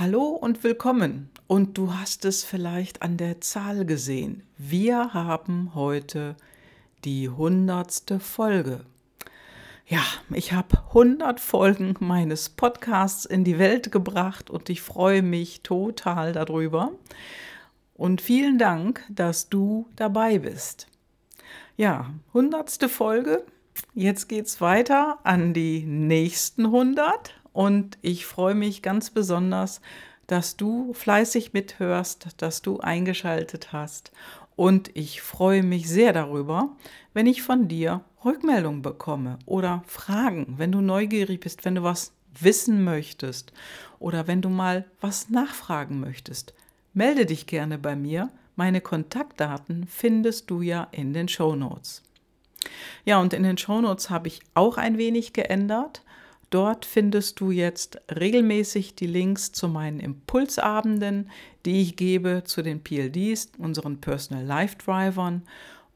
Hallo und willkommen. Und du hast es vielleicht an der Zahl gesehen. Wir haben heute die hundertste Folge. Ja, ich habe 100 Folgen meines Podcasts in die Welt gebracht und ich freue mich total darüber. Und vielen Dank, dass du dabei bist. Ja, hundertste Folge. Jetzt geht's weiter an die nächsten 100 und ich freue mich ganz besonders, dass du fleißig mithörst, dass du eingeschaltet hast. Und ich freue mich sehr darüber, wenn ich von dir Rückmeldungen bekomme oder Fragen, wenn du neugierig bist, wenn du was wissen möchtest oder wenn du mal was nachfragen möchtest. Melde dich gerne bei mir. Meine Kontaktdaten findest du ja in den Show Notes. Ja, und in den Show Notes habe ich auch ein wenig geändert. Dort findest du jetzt regelmäßig die Links zu meinen Impulsabenden, die ich gebe zu den PLDs, unseren Personal Life Drivern.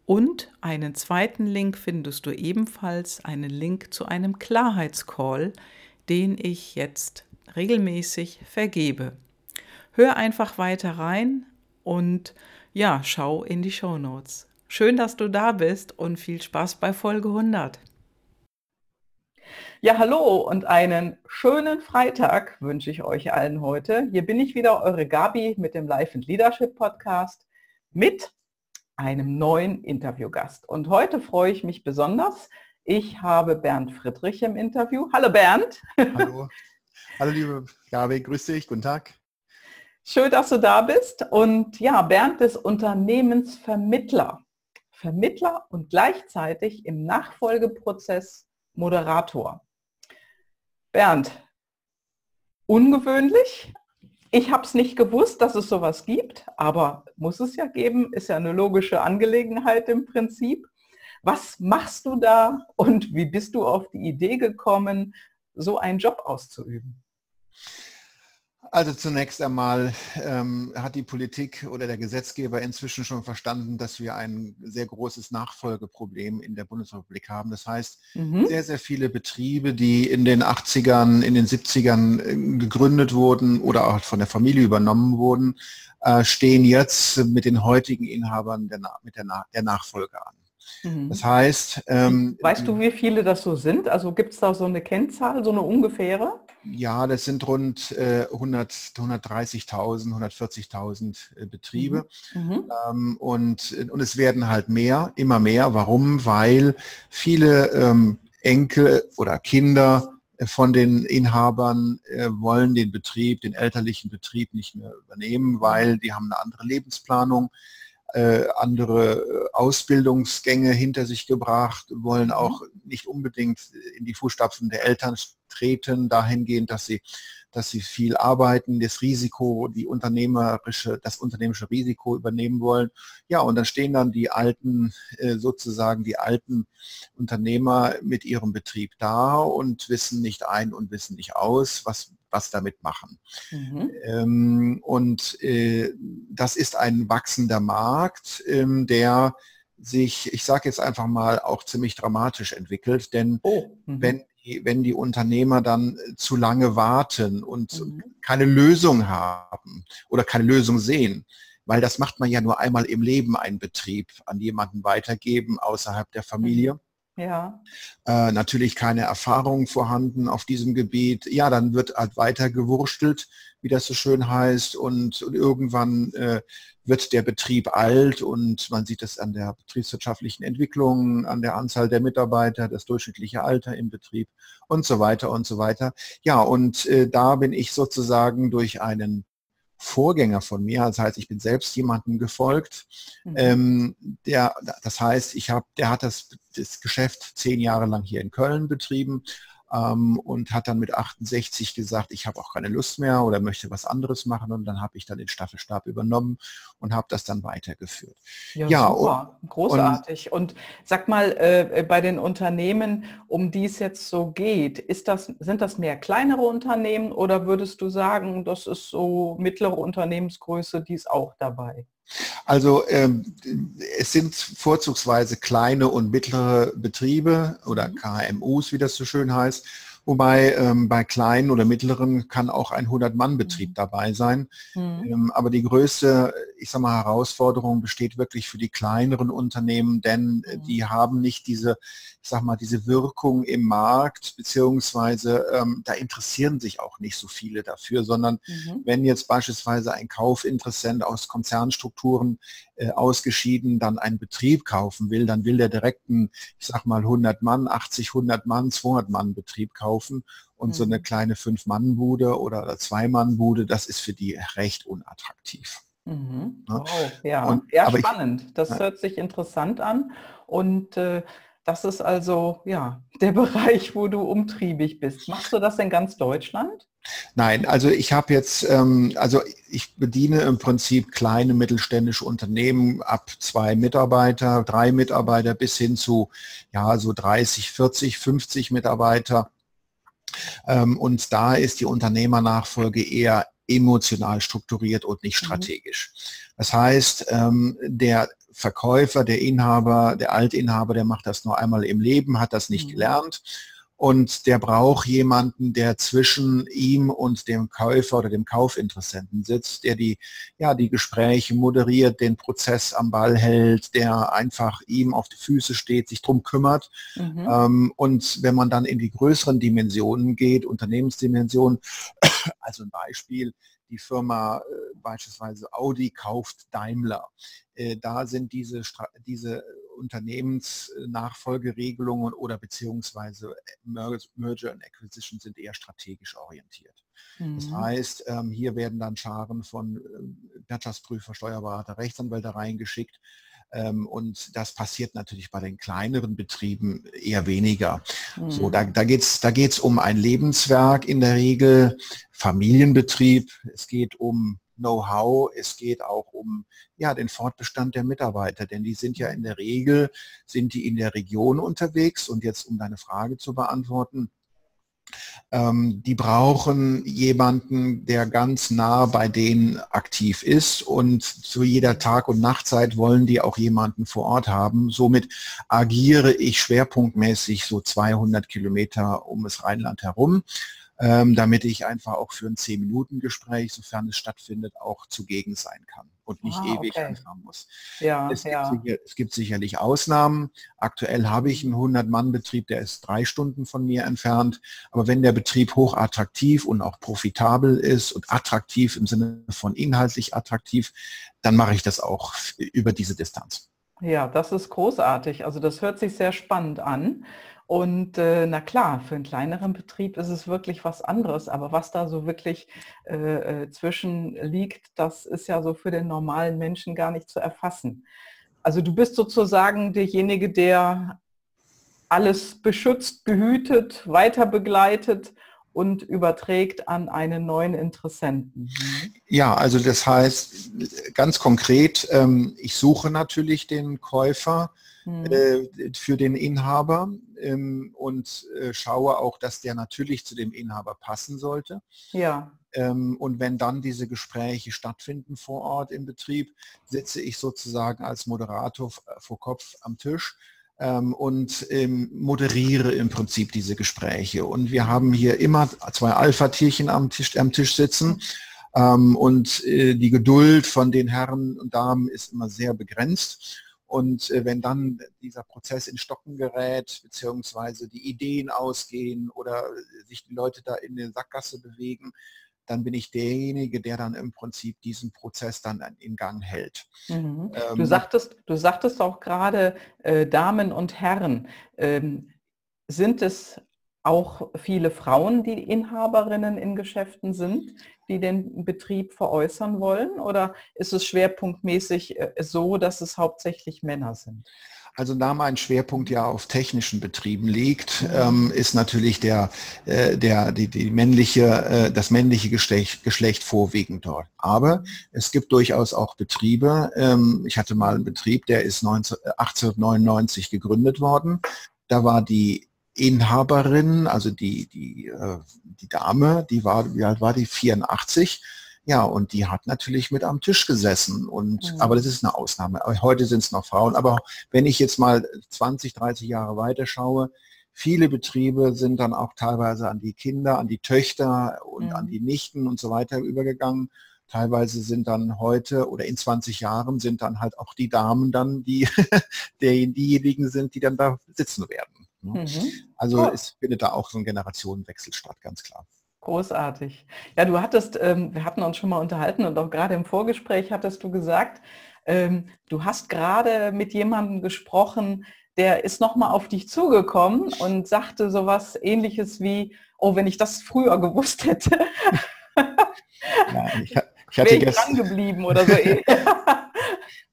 Und einen zweiten Link findest du ebenfalls, einen Link zu einem Klarheitscall, den ich jetzt regelmäßig vergebe. Hör einfach weiter rein und ja, schau in die Show Notes. Schön, dass du da bist und viel Spaß bei Folge 100. Ja, hallo und einen schönen Freitag wünsche ich euch allen heute. Hier bin ich wieder, eure Gabi mit dem Life and Leadership Podcast mit einem neuen Interviewgast. Und heute freue ich mich besonders. Ich habe Bernd Friedrich im Interview. Hallo Bernd. Hallo. Hallo liebe Gabi, grüß dich, guten Tag. Schön, dass du da bist. Und ja, Bernd ist Unternehmensvermittler. Vermittler und gleichzeitig im Nachfolgeprozess Moderator. Bernd, ungewöhnlich. Ich habe es nicht gewusst, dass es sowas gibt, aber muss es ja geben, ist ja eine logische Angelegenheit im Prinzip. Was machst du da und wie bist du auf die Idee gekommen, so einen Job auszuüben? Also zunächst einmal ähm, hat die Politik oder der Gesetzgeber inzwischen schon verstanden, dass wir ein sehr großes Nachfolgeproblem in der Bundesrepublik haben. Das heißt, mhm. sehr, sehr viele Betriebe, die in den 80ern, in den 70ern äh, gegründet wurden oder auch von der Familie übernommen wurden, äh, stehen jetzt mit den heutigen Inhabern der, mit der, der Nachfolge an. Mhm. Das heißt... Ähm, weißt du, wie viele das so sind? Also gibt es da so eine Kennzahl, so eine ungefähre? Ja, das sind rund äh, 100, 130.000, 140.000 äh, Betriebe. Mhm. mhm. Ähm, und, und es werden halt mehr, immer mehr. Warum? Weil viele ähm, Enkel oder Kinder von den Inhabern äh, wollen den Betrieb, den elterlichen Betrieb nicht mehr übernehmen, weil die haben eine andere Lebensplanung äh, andere äh, Ausbildungsgänge hinter sich gebracht, wollen mhm. auch nicht unbedingt in die Fußstapfen der Eltern treten, dahingehend, dass sie, dass sie viel arbeiten, das Risiko, die unternehmerische, das unternehmerische Risiko übernehmen wollen. Ja, und dann stehen dann die alten, äh, sozusagen die alten Unternehmer mit ihrem Betrieb da und wissen nicht ein und wissen nicht aus, was was damit machen. Mhm. Ähm, und äh, das ist ein wachsender Markt, ähm, der sich, ich sage jetzt einfach mal, auch ziemlich dramatisch entwickelt. Denn oh. mhm. wenn, wenn die Unternehmer dann zu lange warten und mhm. keine Lösung haben oder keine Lösung sehen, weil das macht man ja nur einmal im Leben, einen Betrieb an jemanden weitergeben außerhalb der Familie. Ja. Äh, natürlich keine Erfahrung vorhanden auf diesem Gebiet. Ja, dann wird halt weiter gewurstelt, wie das so schön heißt. Und, und irgendwann äh, wird der Betrieb alt und man sieht es an der betriebswirtschaftlichen Entwicklung, an der Anzahl der Mitarbeiter, das durchschnittliche Alter im Betrieb und so weiter und so weiter. Ja, und äh, da bin ich sozusagen durch einen Vorgänger von mir. Das heißt, ich bin selbst jemandem gefolgt. Mhm. Ähm, der, das heißt, ich habe, der hat das, das Geschäft zehn Jahre lang hier in Köln betrieben ähm, und hat dann mit 68 gesagt, ich habe auch keine Lust mehr oder möchte was anderes machen und dann habe ich dann den Staffelstab übernommen und habe das dann weitergeführt. Ja, ja super. Und, großartig. Und, und, sag mal, äh, bei den Unternehmen, um die es jetzt so geht, ist das, sind das mehr kleinere Unternehmen oder würdest du sagen, das ist so mittlere Unternehmensgröße, die ist auch dabei? Also ähm, es sind vorzugsweise kleine und mittlere Betriebe oder mhm. KMUs, wie das so schön heißt. Wobei ähm, bei kleinen oder mittleren kann auch ein 100-Mann-Betrieb mhm. dabei sein. Mhm. Ähm, aber die größte, ich sag mal, Herausforderung besteht wirklich für die kleineren Unternehmen, denn äh, mhm. die haben nicht diese, ich sag mal, diese Wirkung im Markt, beziehungsweise ähm, da interessieren sich auch nicht so viele dafür, sondern mhm. wenn jetzt beispielsweise ein Kaufinteressent aus Konzernstrukturen äh, ausgeschieden dann einen Betrieb kaufen will, dann will der direkt einen, ich sag mal, 100 Mann, 80, 100 Mann, 200 Mann Betrieb kaufen. Und mhm. so eine mhm. kleine Fünf-Mann-Bude oder Zwei-Mann-Bude, das ist für die recht unattraktiv. Mhm. Ne? Wow, ja, und, ja spannend. Ich, das hört sich interessant an. Und äh, das ist also ja der Bereich, wo du umtriebig bist. Machst du das in ganz Deutschland? Nein, also ich habe jetzt, ähm, also ich bediene im Prinzip kleine mittelständische Unternehmen ab zwei Mitarbeiter, drei Mitarbeiter bis hin zu ja so 30, 40, 50 Mitarbeiter. Ähm, und da ist die Unternehmernachfolge eher emotional strukturiert und nicht mhm. strategisch. Das heißt, ähm, der Verkäufer, der Inhaber, der Altinhaber, der macht das nur einmal im Leben, hat das nicht mhm. gelernt und der braucht jemanden, der zwischen ihm und dem Käufer oder dem Kaufinteressenten sitzt, der die, ja, die Gespräche moderiert, den Prozess am Ball hält, der einfach ihm auf die Füße steht, sich drum kümmert. Mhm. Ähm, und wenn man dann in die größeren Dimensionen geht, Unternehmensdimensionen, also ein Beispiel, die Firma äh, beispielsweise Audi kauft Daimler. Äh, da sind diese, diese Unternehmensnachfolgeregelungen oder beziehungsweise Merger and Acquisition sind eher strategisch orientiert. Mhm. Das heißt, ähm, hier werden dann Scharen von ähm, Wirtschaftsprüfer, Steuerberater, Rechtsanwälte reingeschickt, und das passiert natürlich bei den kleineren Betrieben eher weniger. Mhm. So, da, da geht es da geht's um ein Lebenswerk in der Regel, Familienbetrieb, es geht um Know-how, es geht auch um ja, den Fortbestand der Mitarbeiter, denn die sind ja in der Regel, sind die in der Region unterwegs und jetzt um deine Frage zu beantworten, ähm, die brauchen jemanden, der ganz nah bei denen aktiv ist und zu jeder Tag- und Nachtzeit wollen die auch jemanden vor Ort haben. Somit agiere ich schwerpunktmäßig so 200 Kilometer um das Rheinland herum ähm, damit ich einfach auch für ein 10-Minuten-Gespräch, sofern es stattfindet, auch zugegen sein kann und nicht ah, ewig okay. anfangen muss. Ja, es, ja. Gibt sicher, es, gibt sicherlich Ausnahmen. Aktuell habe ich einen 100-Mann-Betrieb, der ist drei Stunden von mir entfernt. Aber wenn der Betrieb hoch attraktiv und auch profitabel ist und attraktiv im Sinne von inhaltlich attraktiv, dann mache ich das auch über diese Distanz. Ja, das ist großartig. Also das hört sich sehr spannend an. Und äh, na klar, für einen kleineren Betrieb ist es wirklich was anderes, aber was da so wirklich äh, äh, zwischen liegt, das ist ja so für den normalen Menschen gar nicht zu erfassen. Also du bist sozusagen derjenige, der alles beschützt, behütet, weiter begleitet und überträgt an einen neuen Interessenten. Mhm. Ja, also das heißt ganz konkret, ähm, ich suche natürlich den Käufer, mhm. äh, für den Inhaber ähm, und äh, schaue auch, dass der natürlich zu dem Inhaber passen sollte. Ja. Ähm, und wenn dann diese Gespräche stattfinden vor Ort im Betrieb, sitze ich sozusagen als Moderator vor Kopf am Tisch ähm, und ähm, moderiere im Prinzip diese Gespräche. Und wir haben hier immer zwei Alpha-Tierchen am Tisch, am Tisch sitzen. Ähm, und äh, die Geduld von den Herren und Damen ist immer sehr begrenzt. Und äh, wenn dann dieser Prozess in Stocken gerät, beziehungsweise die Ideen ausgehen oder sich die Leute da in der Sackgasse bewegen, dann bin ich derjenige, der dann im Prinzip diesen Prozess dann in Gang hält. Mhm. Ähm, du, sagtest, du sagtest auch gerade äh, Damen und Herren. Ähm, sind es auch viele Frauen, die Inhaberinnen in Geschäften sind? die den Betrieb veräußern wollen? Oder ist es schwerpunktmäßig äh, so, dass es hauptsächlich Männer sind? Also da mein Schwerpunkt ja auf technischen Betrieben liegt, mhm. ähm, ist natürlich der, äh, der, die, die männliche, äh, das männliche Geschlecht, Geschlecht vorwiegend dort. Aber es gibt durchaus auch Betriebe. Ähm, ich hatte mal einen Betrieb, der ist 19, 1899 gegründet worden. Da war die Inhaberin, also die, die, äh, die Dame, die war, wie alt war die? 84. Ja, und die hat natürlich mit am Tisch gesessen. Und, mhm. aber das ist eine Ausnahme. Heute sind es noch Frauen. Aber wenn ich jetzt mal 20, 30 Jahre weiter schaue, Viele Betriebe sind dann auch teilweise an die Kinder, an die Töchter und mhm. an die Nichten und so weiter übergegangen. Teilweise sind dann heute oder in 20 Jahren sind dann halt auch die Damen dann die, diejenigen sind, die dann da sitzen werden. Ne? Mhm. Also oh. es findet da auch so ein Generationenwechsel statt, ganz klar. Großartig. Ja, du hattest, ähm, wir hatten uns schon mal unterhalten und auch gerade im Vorgespräch hattest du gesagt, ähm, du hast gerade mit jemandem gesprochen, der ist nochmal auf dich zugekommen und sagte sowas ähnliches wie, oh, wenn ich das früher gewusst hätte. Ja, ich, ich hatte gestern geblieben oder so.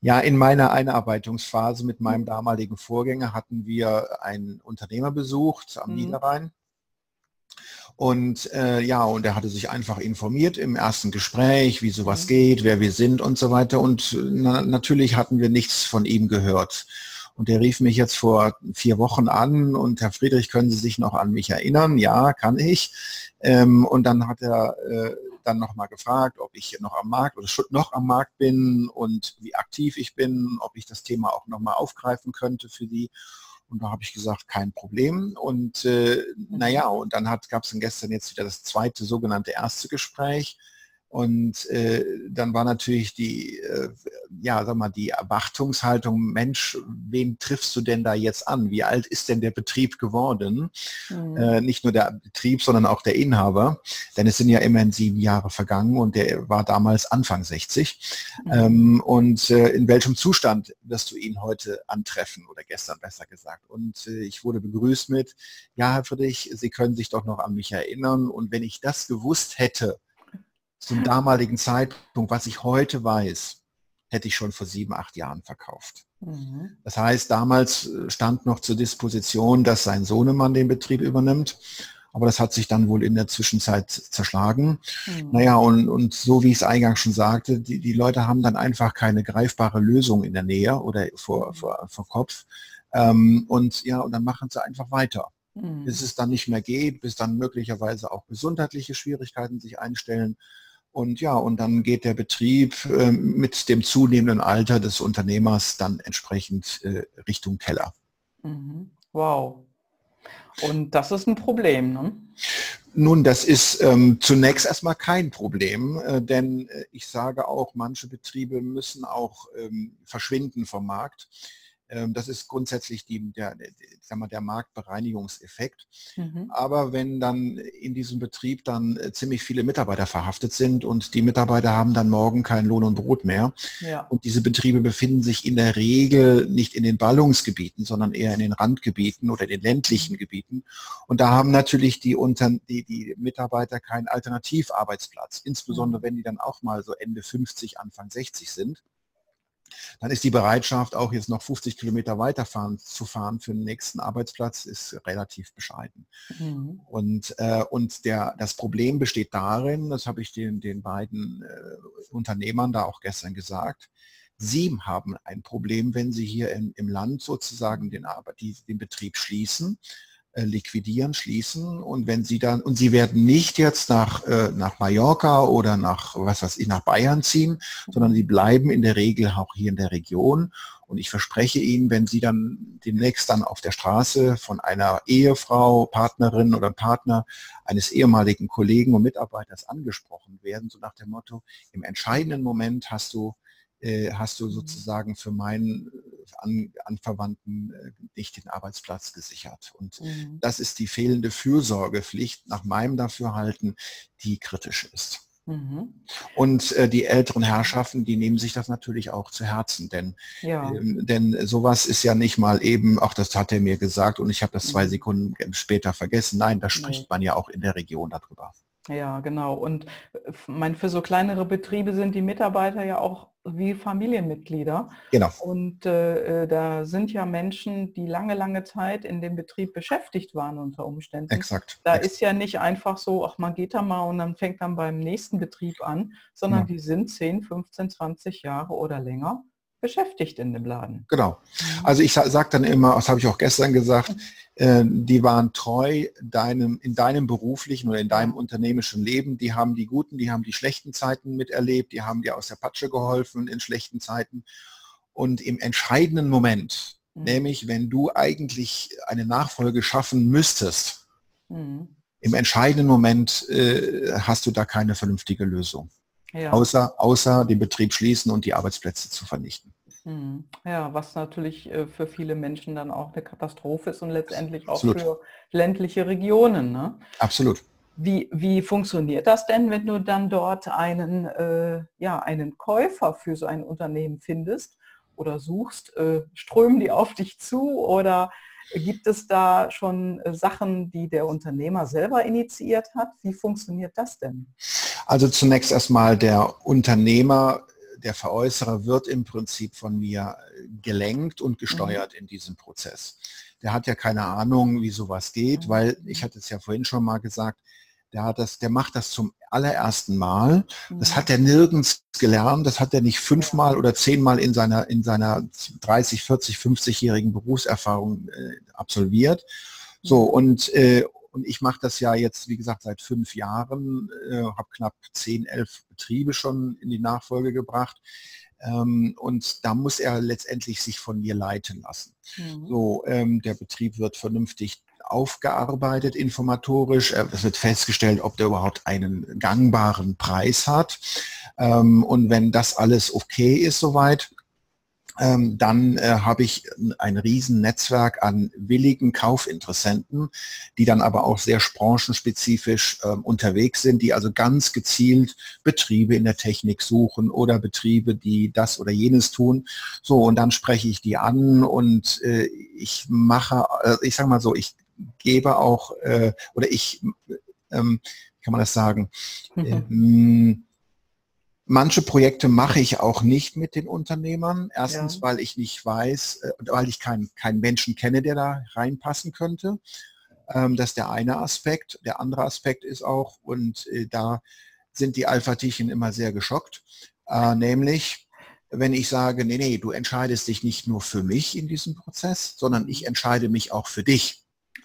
ja, in meiner Einarbeitungsphase mit meinem damaligen Vorgänger hatten wir einen Unternehmer besucht am mhm. Niederrhein. Und äh, ja, und er hatte sich einfach informiert im ersten Gespräch, wie sowas mhm. geht, wer wir sind und so weiter. Und na, natürlich hatten wir nichts von ihm gehört. Und der rief mich jetzt vor vier Wochen an und Herr Friedrich, können Sie sich noch an mich erinnern? Ja, kann ich. Ähm, und dann hat er äh, dann nochmal gefragt, ob ich noch am Markt oder noch am Markt bin und wie aktiv ich bin, ob ich das Thema auch nochmal aufgreifen könnte für Sie. Und da habe ich gesagt, kein Problem. Und äh, naja, und dann gab es dann gestern jetzt wieder das zweite sogenannte erste Gespräch. Und äh, dann war natürlich die, äh, ja, sag mal, die Erwartungshaltung, Mensch, wen triffst du denn da jetzt an? Wie alt ist denn der Betrieb geworden? Mhm. Äh, nicht nur der Betrieb, sondern auch der Inhaber. Denn es sind ja immerhin sieben Jahre vergangen und der war damals Anfang 60. Mhm. Ähm, und äh, in welchem Zustand wirst du ihn heute antreffen oder gestern besser gesagt? Und äh, ich wurde begrüßt mit, ja, Herr Friedrich, Sie können sich doch noch an mich erinnern. Und wenn ich das gewusst hätte, zum damaligen Zeitpunkt, was ich heute weiß, hätte ich schon vor sieben, acht Jahren verkauft. Mhm. Das heißt, damals äh, stand noch zur Disposition, dass sein Sohnemann den Betrieb übernimmt. Aber das hat sich dann wohl in der Zwischenzeit zerschlagen. Mhm. Naja, und, und so wie ich es eingangs schon sagte, die, die Leute haben dann einfach keine greifbare Lösung in der Nähe oder vor, mhm. vor, vor Kopf. Ähm, und ja, und dann machen sie einfach weiter. Mhm. Bis es dann nicht mehr geht, bis dann möglicherweise auch gesundheitliche Schwierigkeiten sich einstellen. Und ja, und dann geht der Betrieb äh, mit dem zunehmenden Alter des Unternehmers dann entsprechend äh, Richtung Keller. Mhm. Wow. Und das ist ein Problem, ne? Nun, das ist ähm, zunächst erstmal kein Problem, äh, denn äh, ich sage auch, manche Betriebe müssen auch ähm, verschwinden vom Markt. Ähm, das ist grundsätzlich die, der, der, mal, der Marktbereinigungseffekt. Mhm. Aber wenn dann in diesem Betrieb dann äh, ziemlich viele Mitarbeiter verhaftet sind und die Mitarbeiter haben dann morgen kein Lohn und Brot mehr ja. und diese Betriebe befinden sich in der Regel nicht in den Ballungsgebieten, sondern eher in den Randgebieten oder in den ländlichen Gebieten. Und da haben natürlich die, Unter die, die Mitarbeiter keinen Alternativarbeitsplatz, insbesondere mhm. wenn die dann auch mal so Ende 50, Anfang 60 sind dann ist die Bereitschaft, auch jetzt noch 50 Kilometer weiterfahren zu fahren für den nächsten Arbeitsplatz, ist relativ bescheiden. Mhm. Und, äh, und der, das Problem besteht darin, das habe ich den, den beiden äh, Unternehmern da auch gestern gesagt, Sie haben ein Problem, wenn Sie hier in, im Land sozusagen den, die, den Betrieb schließen liquidieren, schließen und wenn sie dann, und sie werden nicht jetzt nach, äh, nach Mallorca oder nach, was weiß ich, nach Bayern ziehen, sondern sie bleiben in der Regel auch hier in der Region. Und ich verspreche Ihnen, wenn Sie dann demnächst dann auf der Straße von einer Ehefrau, Partnerin oder Partner eines ehemaligen Kollegen und Mitarbeiters angesprochen werden, so nach dem Motto, im entscheidenden Moment hast du äh, hast du sozusagen für meinen äh, An Anverwandten äh, nicht den Arbeitsplatz gesichert. Und mhm. das ist die fehlende Fürsorgepflicht nach meinem Dafürhalten, die kritisch ist. Mhm. Und äh, die älteren Herrschaften, die nehmen sich das natürlich auch zu Herzen, denn, ja. ähm, denn sowas ist ja nicht mal eben, auch das hat er mir gesagt und ich habe das zwei mhm. Sekunden später vergessen. Nein, da spricht nee. man ja auch in der Region darüber. Ja, genau. Und mein, für so kleinere Betriebe sind die Mitarbeiter ja auch wie Familienmitglieder. Genau. Und äh, äh, da sind ja Menschen, die lange, lange Zeit in dem Betrieb beschäftigt waren unter Umständen. Exakt. Da Exakt. ist ja nicht einfach so, ach man geht da mal und dann fängt dann beim nächsten Betrieb an, sondern ja. die sind 10, 15, 20 Jahre oder länger beschäftigt in dem Laden. Genau. Mhm. Also ich sage dann immer, das habe ich auch gestern gesagt, äh, die waren treu deinem, in deinem beruflichen oder in deinem unternehmischen Leben. Die haben die guten, die haben die schlechten Zeiten miterlebt, die haben dir aus der Patsche geholfen in schlechten Zeiten. Und im entscheidenden Moment, Mhm. Nämlich, wenn du eigentlich eine Nachfolge schaffen müsstest, mhm. im entscheidenden Moment äh, hast du da keine vernünftige Lösung. Ja. Außer, außer den Betrieb schließen und die Arbeitsplätze zu vernichten. Mhm. Ja, was natürlich äh, für viele Menschen dann auch eine Katastrophe ist und letztendlich auch Absolut. für ländliche Regionen. Ne? Absolut. Wie, wie funktioniert das denn, wenn du dann dort einen, äh, ja, einen Käufer für so ein Unternehmen findest oder suchst? Äh, strömen die auf dich zu oder gibt es da schon äh, Sachen, die der Unternehmer selber initiiert hat? Wie funktioniert das denn? Also zunächst erstmal der Unternehmer, der Veräußerer wird im Prinzip von mir gelenkt und gesteuert mhm. in diesem Prozess. Der hat ja keine Ahnung, wie sowas geht, weil ich hatte es ja vorhin schon mal gesagt, der hat das, der macht das zum allerersten Mal. Das mhm. hat er nirgends gelernt. Das hat er nicht fünfmal oder zehnmal in seiner, in seiner 30, 40, 50-jährigen Berufserfahrung äh, absolviert. So, mhm. und, äh, und ich mache das ja jetzt, wie gesagt, seit fünf Jahren, äh, habe knapp zehn, elf Betriebe schon in die Nachfolge gebracht. Ähm, und da muss er letztendlich sich von mir leiten lassen. Mhm. So, ähm, der Betrieb wird vernünftig aufgearbeitet informatorisch. Äh, es wird festgestellt, ob der überhaupt einen gangbaren Preis hat. Ähm, und wenn das alles okay ist soweit, ähm, dann äh, habe ich ein Riesennetzwerk an willigen Kaufinteressenten, die dann aber auch sehr branchenspezifisch äh, unterwegs sind, die also ganz gezielt Betriebe in der Technik suchen oder Betriebe, die das oder jenes tun. So, und dann spreche ich die an und äh, ich mache, ich sage mal so, ich gebe auch, äh, oder ich, ähm, kann man das sagen, mhm. ähm, manche Projekte mache ich auch nicht mit den Unternehmern. Erstens, ja. weil ich nicht weiß, äh, weil ich keinen keinen Menschen kenne, der da reinpassen könnte. Ähm, das ist der eine Aspekt. Der andere Aspekt ist auch, und äh, da sind die Alpha-Tierchen immer sehr geschockt, äh, nämlich, wenn ich sage, nee, nee, du entscheidest dich nicht nur für mich in diesem Prozess, sondern ich entscheide mich auch für dich.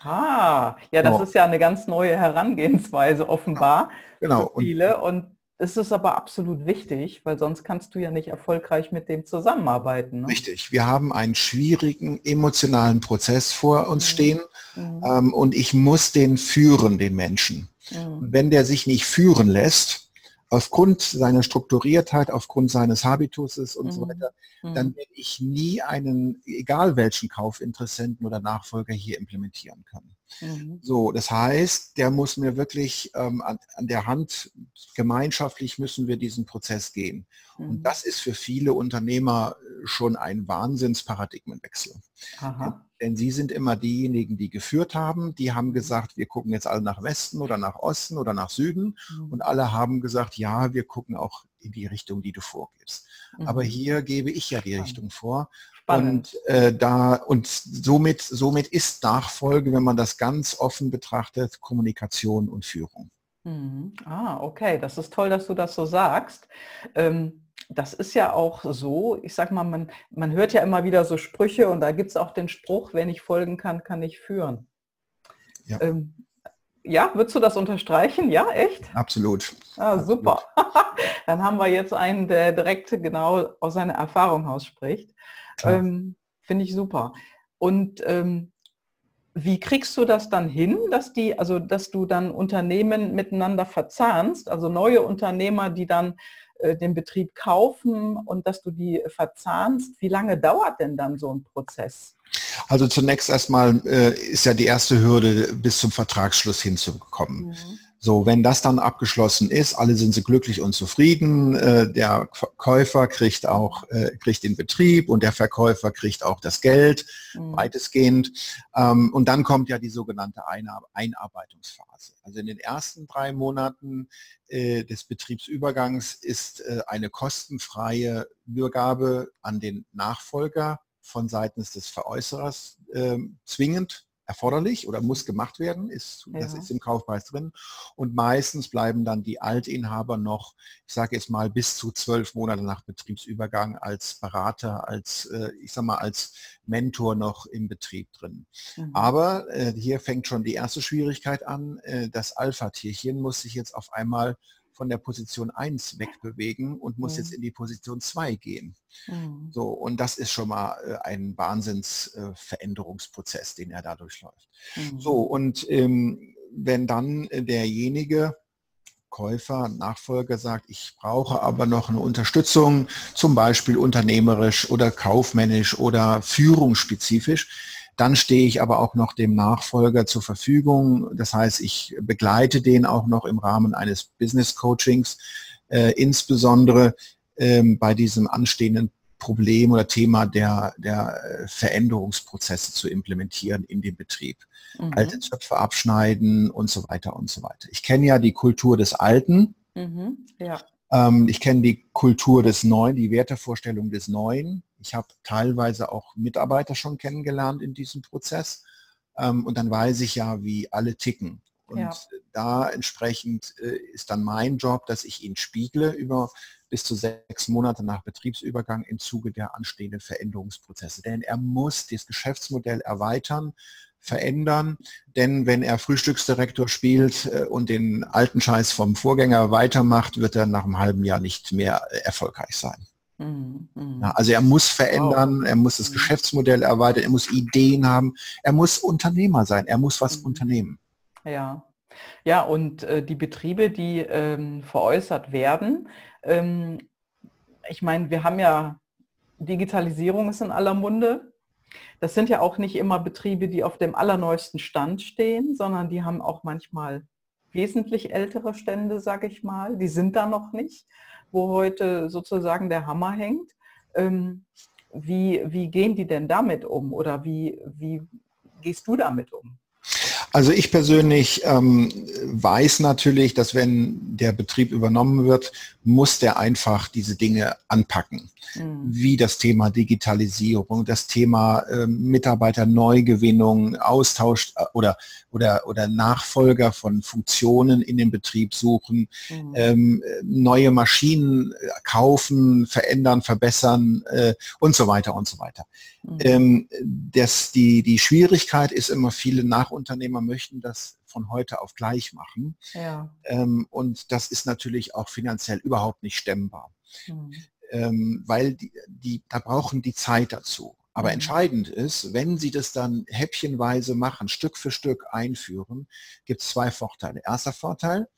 Ah, ja, das genau. ist ja eine ganz neue Herangehensweise offenbar genau. für viele. Und es ist aber absolut wichtig, weil sonst kannst du ja nicht erfolgreich mit dem zusammenarbeiten. Ne? Richtig. Wir haben einen schwierigen emotionalen Prozess vor uns mhm. stehen mhm. Ähm, und ich muss den führen, den Menschen. Mhm. Wenn der sich nicht führen lässt, aufgrund seiner Strukturiertheit, aufgrund seines Habituses und mhm. so weiter, dann mhm. werde ich nie einen, egal welchen Kaufinteressenten oder Nachfolger hier implementieren können. Mhm. So, das heißt, der muss mir wirklich ähm, an, an, der Hand, gemeinschaftlich müssen wir diesen Prozess gehen. Mhm. Und das ist für viele Unternehmer äh, schon ein Wahnsinnsparadigmenwechsel. Aha. Denn sie sind immer diejenigen, die geführt haben. Die haben gesagt, wir gucken jetzt alle nach Westen oder nach Osten oder nach Süden. Mhm. Und alle haben gesagt, ja, wir gucken auch in die Richtung, die du vorgibst. Mhm. Aber hier gebe ich ja die Richtung vor. Spannend. Und äh, da und somit, somit ist Nachfolge, wenn man das ganz offen betrachtet, Kommunikation und Führung. Mhm. Ah, okay, das ist toll, dass du das so sagst. Ähm, das ist ja auch so, ich sag mal, man, man hört ja immer wieder so Sprüche und da gibt es auch den Spruch, wenn ich folgen kann, kann ich führen. Ja. Ähm, ja, würdest du das unterstreichen? Ja, echt? Absolut. Ah, super. Dann haben wir jetzt einen, der direkt genau aus seiner Erfahrung ausspricht. Ähm, Finde ich super. Und ähm, wie kriegst du das dann hin, dass die, also dass du dann Unternehmen miteinander verzahnst, also neue Unternehmer, die dann äh, den Betrieb kaufen und dass du die verzahnst? Wie lange dauert denn dann so ein Prozess? Also zunächst erstmal äh, ist ja die erste Hürde, bis zum Vertragsschluss hinzukommen. Mhm. So, wenn das dann abgeschlossen ist, alle sind sie glücklich und zufrieden, äh, der Käufer kriegt auch äh, kriegt den Betrieb und der Verkäufer kriegt auch das Geld, mhm. weitestgehend. Ähm, und dann kommt ja die sogenannte Einar Einarbeitungsphase. Also in den ersten drei Monaten äh, des Betriebsübergangs ist eine kostenfreie Übergabe an den Nachfolger von seitens des Veräußerers ähm, zwingend erforderlich oder muss gemacht werden, ist, ja. das ist im Kaufpreis drin. Und meistens bleiben dann die Altinhaber noch, ich sage jetzt mal, bis zu zwölf Monate nach Betriebsübergang als Berater, als, äh, ich sage mal, als Mentor noch im Betrieb drin. Mhm. Aber äh, hier fängt schon die erste Schwierigkeit an. Äh, das Alpha-Tierchen muss sich jetzt auf einmal von der Position 1 wegbewegen und muss mhm. jetzt in die Position 2 gehen. Mhm. So, und das ist schon mal äh, ein Wahnsinnsveränderungsprozess, äh, den er dadurch läuft. Mhm. So, und ähm, wenn dann derjenige, Käufer, Nachfolger sagt, ich brauche aber noch eine Unterstützung, zum Beispiel unternehmerisch oder kaufmännisch oder führungsspezifisch, dann stehe ich aber auch noch dem Nachfolger zur Verfügung. Das heißt, ich begleite den auch noch im Rahmen eines Business Coachings, äh, insbesondere ähm, bei diesem anstehenden Problem oder Thema der, der äh, Veränderungsprozesse zu implementieren in dem Betrieb. Mhm. Alte Zöpfe abschneiden und so weiter und so weiter. Ich kenne ja die Kultur des Alten. Mhm. Ja. Ähm, ich kenne die Kultur des Neuen, die Wertevorstellung des Neuen. Ich habe teilweise auch Mitarbeiter schon kennengelernt in diesem Prozess. Ähm, und dann weiß ich ja, wie alle ticken. Und ja. da entsprechend äh, ist dann mein Job, dass ich ihn spiegle über bis zu sechs Monate nach Betriebsübergang im Zuge der anstehenden Veränderungsprozesse. Denn er muss das Geschäftsmodell erweitern, verändern, denn wenn er Frühstücksdirektor spielt äh, und den alten Scheiß vom Vorgänger weitermacht, wird er nach einem halben Jahr nicht mehr äh, erfolgreich sein. Mhm, mhm. Also er muss verändern, er muss das mhm. Geschäftsmodell erweitern, er muss Ideen haben, er muss Unternehmer sein, er muss was unternehmen. Ja, ja und äh, die Betriebe, die ähm, veräußert werden, ähm, ich meine, wir haben ja, Digitalisierung ist in aller Munde. Das sind ja auch nicht immer Betriebe, die auf dem allerneuesten Stand stehen, sondern die haben auch manchmal wesentlich ältere Stände, sage ich mal. Die sind da noch nicht wo heute sozusagen der Hammer hängt. Ähm, wie, wie gehen die denn damit um oder wie, wie gehst du damit um? Also ich persönlich ähm, weiß natürlich, dass wenn der Betrieb übernommen wird, muss der einfach diese Dinge anpacken. Mhm. Wie das Thema Digitalisierung, das Thema äh, Mitarbeiterneugewinnung, Austausch äh, oder, oder, oder Nachfolger von Funktionen in dem Betrieb suchen, mhm. ähm, neue Maschinen äh, kaufen, verändern, verbessern äh, und so weiter und so weiter. Mhm. Ähm, das, die, die Schwierigkeit ist immer, viele Nachunternehmer möchten das von heute auf gleich machen. Ja. Ähm, und das ist natürlich auch finanziell überhaupt nicht stemmbar. Mhm. Ähm, weil die, die, da brauchen die Zeit dazu. Aber mhm. entscheidend ist, wenn Sie das dann häppchenweise machen, Stück für Stück einführen, gibt es zwei Vorteile. Erster Vorteil,